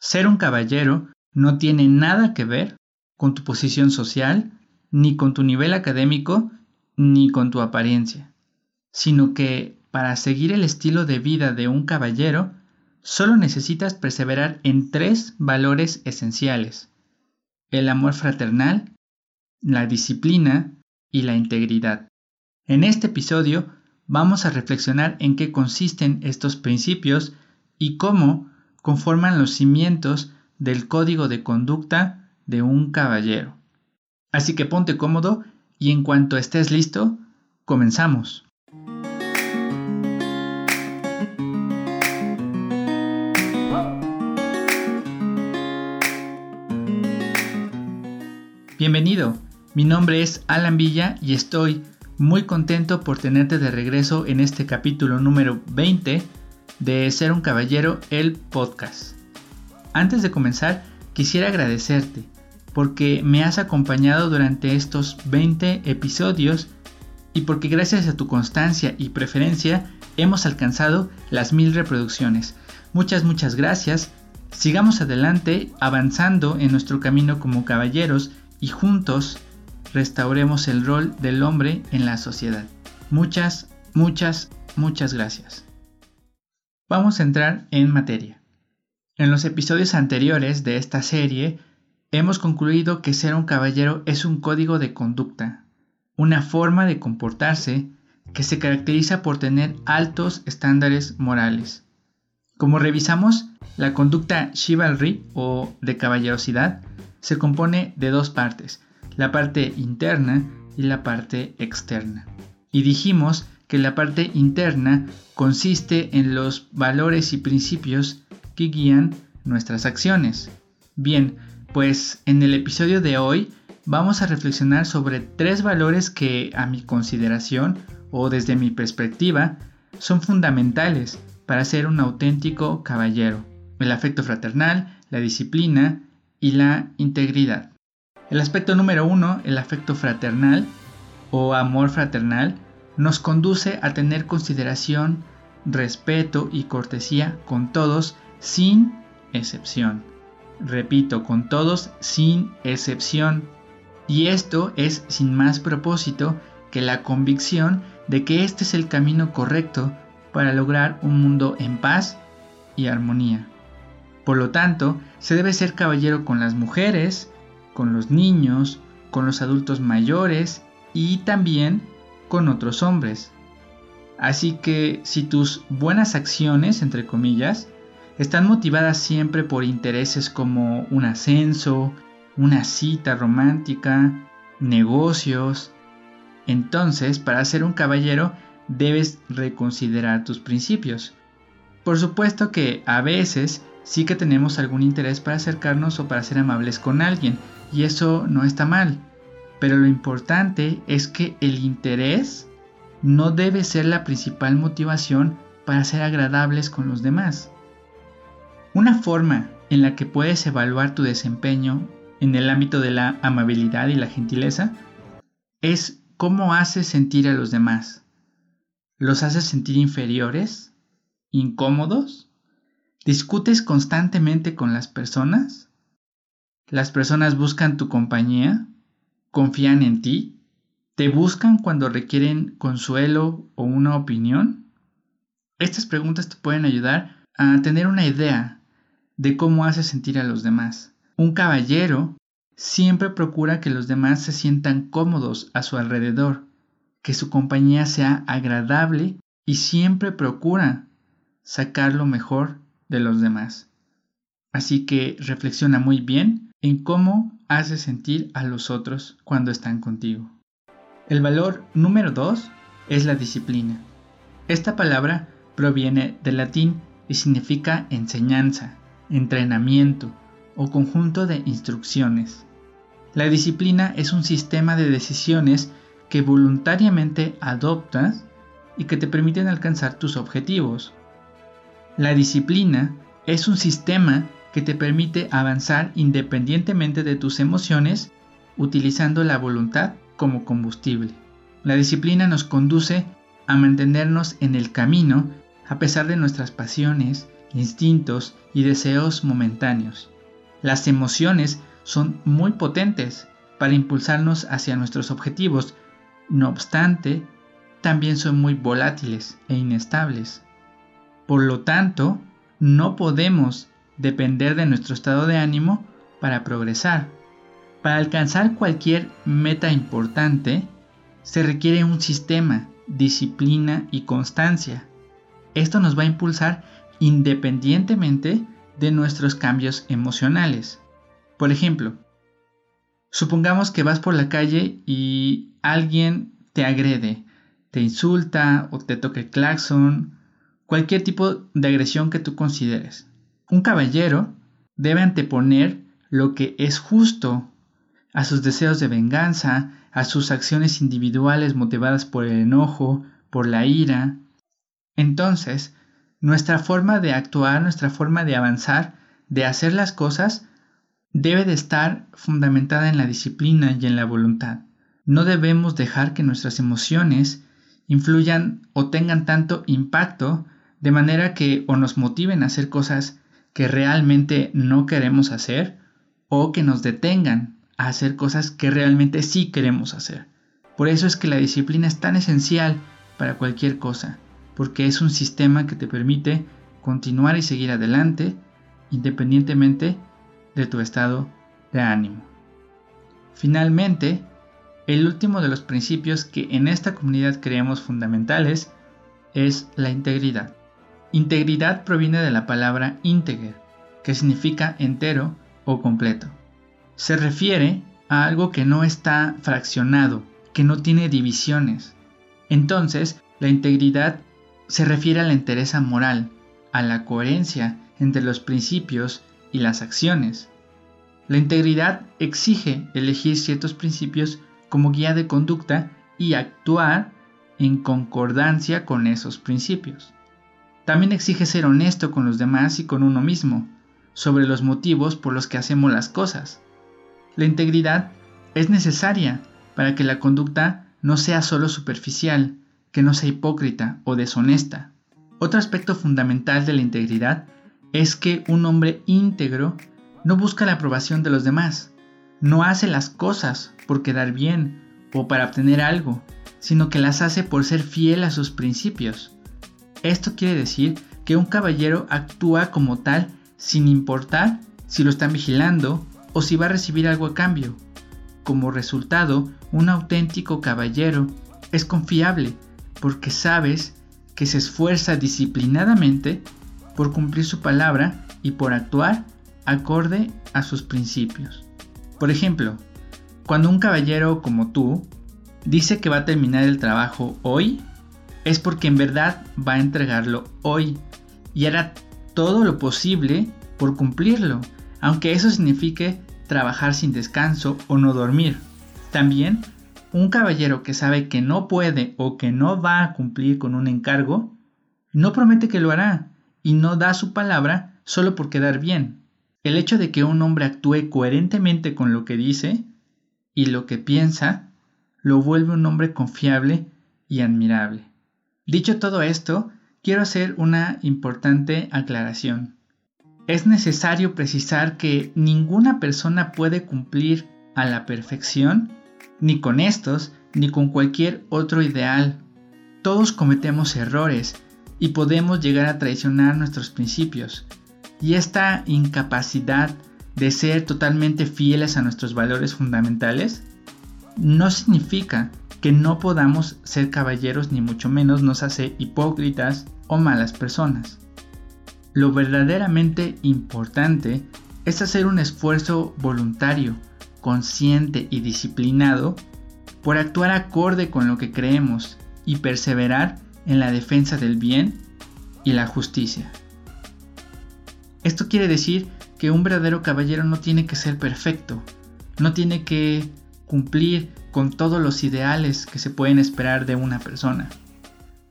Ser un caballero no tiene nada que ver con tu posición social, ni con tu nivel académico, ni con tu apariencia, sino que para seguir el estilo de vida de un caballero, solo necesitas perseverar en tres valores esenciales. El amor fraternal, la disciplina y la integridad. En este episodio vamos a reflexionar en qué consisten estos principios y cómo conforman los cimientos del código de conducta de un caballero. Así que ponte cómodo y en cuanto estés listo, comenzamos. Bienvenido, mi nombre es Alan Villa y estoy muy contento por tenerte de regreso en este capítulo número 20 de Ser un Caballero, el podcast. Antes de comenzar, quisiera agradecerte porque me has acompañado durante estos 20 episodios y porque gracias a tu constancia y preferencia hemos alcanzado las mil reproducciones. Muchas, muchas gracias. Sigamos adelante avanzando en nuestro camino como caballeros y juntos restauremos el rol del hombre en la sociedad. Muchas, muchas, muchas gracias. Vamos a entrar en materia. En los episodios anteriores de esta serie hemos concluido que ser un caballero es un código de conducta, una forma de comportarse que se caracteriza por tener altos estándares morales. Como revisamos, la conducta chivalry o de caballerosidad se compone de dos partes, la parte interna y la parte externa. Y dijimos que la parte interna consiste en los valores y principios que guían nuestras acciones. Bien, pues en el episodio de hoy vamos a reflexionar sobre tres valores que a mi consideración o desde mi perspectiva son fundamentales para ser un auténtico caballero. El afecto fraternal, la disciplina y la integridad. El aspecto número uno, el afecto fraternal o amor fraternal, nos conduce a tener consideración, respeto y cortesía con todos sin excepción. Repito, con todos sin excepción. Y esto es sin más propósito que la convicción de que este es el camino correcto para lograr un mundo en paz y armonía. Por lo tanto, se debe ser caballero con las mujeres, con los niños, con los adultos mayores y también con otros hombres. Así que si tus buenas acciones, entre comillas, están motivadas siempre por intereses como un ascenso, una cita romántica, negocios, entonces para ser un caballero debes reconsiderar tus principios. Por supuesto que a veces sí que tenemos algún interés para acercarnos o para ser amables con alguien, y eso no está mal. Pero lo importante es que el interés no debe ser la principal motivación para ser agradables con los demás. Una forma en la que puedes evaluar tu desempeño en el ámbito de la amabilidad y la gentileza es cómo haces sentir a los demás. ¿Los haces sentir inferiores? ¿Incómodos? ¿Discutes constantemente con las personas? ¿Las personas buscan tu compañía? ¿Confían en ti? ¿Te buscan cuando requieren consuelo o una opinión? Estas preguntas te pueden ayudar a tener una idea de cómo haces sentir a los demás. Un caballero siempre procura que los demás se sientan cómodos a su alrededor, que su compañía sea agradable y siempre procura sacar lo mejor de los demás. Así que reflexiona muy bien en cómo haces sentir a los otros cuando están contigo. El valor número 2 es la disciplina. Esta palabra proviene del latín y significa enseñanza, entrenamiento o conjunto de instrucciones. La disciplina es un sistema de decisiones que voluntariamente adoptas y que te permiten alcanzar tus objetivos. La disciplina es un sistema que te permite avanzar independientemente de tus emociones utilizando la voluntad como combustible. La disciplina nos conduce a mantenernos en el camino a pesar de nuestras pasiones, instintos y deseos momentáneos. Las emociones son muy potentes para impulsarnos hacia nuestros objetivos, no obstante, también son muy volátiles e inestables. Por lo tanto, no podemos depender de nuestro estado de ánimo para progresar. Para alcanzar cualquier meta importante, se requiere un sistema, disciplina y constancia. Esto nos va a impulsar independientemente de nuestros cambios emocionales. Por ejemplo, supongamos que vas por la calle y alguien te agrede, te insulta o te toca el claxon, cualquier tipo de agresión que tú consideres. Un caballero debe anteponer lo que es justo a sus deseos de venganza, a sus acciones individuales motivadas por el enojo, por la ira. Entonces, nuestra forma de actuar, nuestra forma de avanzar, de hacer las cosas, debe de estar fundamentada en la disciplina y en la voluntad. No debemos dejar que nuestras emociones influyan o tengan tanto impacto de manera que o nos motiven a hacer cosas que realmente no queremos hacer o que nos detengan a hacer cosas que realmente sí queremos hacer. Por eso es que la disciplina es tan esencial para cualquier cosa, porque es un sistema que te permite continuar y seguir adelante independientemente de tu estado de ánimo. Finalmente, el último de los principios que en esta comunidad creemos fundamentales es la integridad. Integridad proviene de la palabra íntegro, que significa entero o completo se refiere a algo que no está fraccionado, que no tiene divisiones. Entonces, la integridad se refiere a la entereza moral, a la coherencia entre los principios y las acciones. La integridad exige elegir ciertos principios como guía de conducta y actuar en concordancia con esos principios. También exige ser honesto con los demás y con uno mismo, sobre los motivos por los que hacemos las cosas. La integridad es necesaria para que la conducta no sea solo superficial, que no sea hipócrita o deshonesta. Otro aspecto fundamental de la integridad es que un hombre íntegro no busca la aprobación de los demás, no hace las cosas por quedar bien o para obtener algo, sino que las hace por ser fiel a sus principios. Esto quiere decir que un caballero actúa como tal sin importar si lo están vigilando o si va a recibir algo a cambio. Como resultado, un auténtico caballero es confiable porque sabes que se esfuerza disciplinadamente por cumplir su palabra y por actuar acorde a sus principios. Por ejemplo, cuando un caballero como tú dice que va a terminar el trabajo hoy, es porque en verdad va a entregarlo hoy y hará todo lo posible por cumplirlo aunque eso signifique trabajar sin descanso o no dormir. También, un caballero que sabe que no puede o que no va a cumplir con un encargo, no promete que lo hará y no da su palabra solo por quedar bien. El hecho de que un hombre actúe coherentemente con lo que dice y lo que piensa, lo vuelve un hombre confiable y admirable. Dicho todo esto, quiero hacer una importante aclaración es necesario precisar que ninguna persona puede cumplir a la perfección, ni con estos, ni con cualquier otro ideal. Todos cometemos errores y podemos llegar a traicionar nuestros principios. Y esta incapacidad de ser totalmente fieles a nuestros valores fundamentales no significa que no podamos ser caballeros ni mucho menos nos hace hipócritas o malas personas. Lo verdaderamente importante es hacer un esfuerzo voluntario, consciente y disciplinado por actuar acorde con lo que creemos y perseverar en la defensa del bien y la justicia. Esto quiere decir que un verdadero caballero no tiene que ser perfecto, no tiene que cumplir con todos los ideales que se pueden esperar de una persona.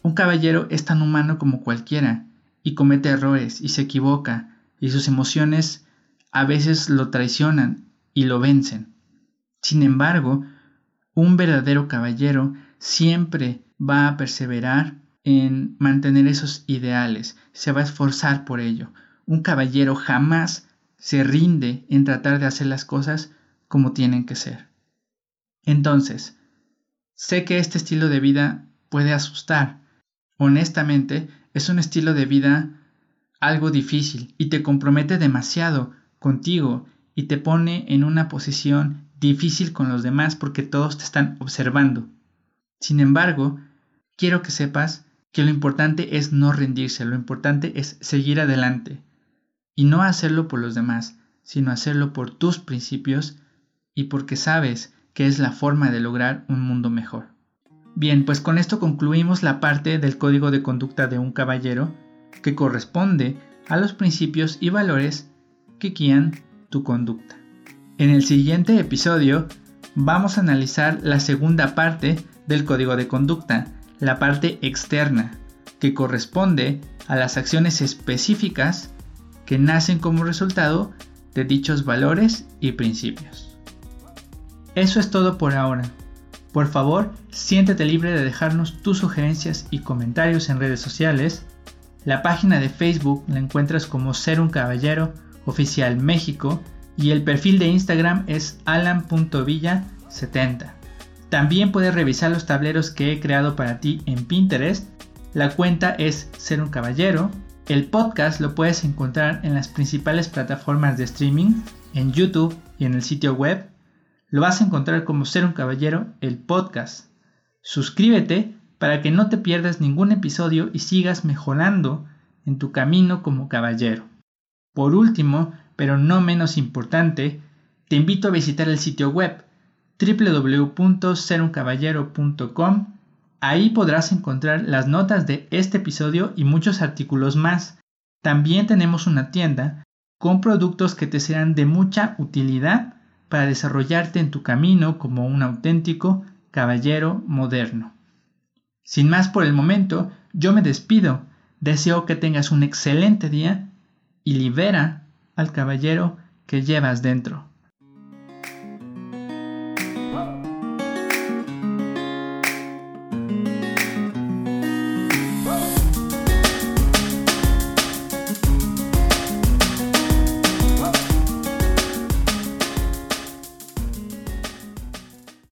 Un caballero es tan humano como cualquiera y comete errores y se equivoca y sus emociones a veces lo traicionan y lo vencen. Sin embargo, un verdadero caballero siempre va a perseverar en mantener esos ideales, se va a esforzar por ello. un caballero jamás se rinde en tratar de hacer las cosas como tienen que ser. Entonces, sé que este estilo de vida puede asustar. Honestamente, es un estilo de vida algo difícil y te compromete demasiado contigo y te pone en una posición difícil con los demás porque todos te están observando. Sin embargo, quiero que sepas que lo importante es no rendirse, lo importante es seguir adelante y no hacerlo por los demás, sino hacerlo por tus principios y porque sabes que es la forma de lograr un mundo mejor. Bien, pues con esto concluimos la parte del código de conducta de un caballero que corresponde a los principios y valores que guían tu conducta. En el siguiente episodio vamos a analizar la segunda parte del código de conducta, la parte externa, que corresponde a las acciones específicas que nacen como resultado de dichos valores y principios. Eso es todo por ahora. Por favor, siéntete libre de dejarnos tus sugerencias y comentarios en redes sociales. La página de Facebook la encuentras como Ser un Caballero Oficial México y el perfil de Instagram es alan.villa70. También puedes revisar los tableros que he creado para ti en Pinterest. La cuenta es Ser un Caballero. El podcast lo puedes encontrar en las principales plataformas de streaming, en YouTube y en el sitio web. Lo vas a encontrar como Ser un Caballero, el podcast. Suscríbete para que no te pierdas ningún episodio y sigas mejorando en tu camino como caballero. Por último, pero no menos importante, te invito a visitar el sitio web www.seruncaballero.com. Ahí podrás encontrar las notas de este episodio y muchos artículos más. También tenemos una tienda con productos que te serán de mucha utilidad para desarrollarte en tu camino como un auténtico caballero moderno. Sin más por el momento, yo me despido. Deseo que tengas un excelente día y libera al caballero que llevas dentro.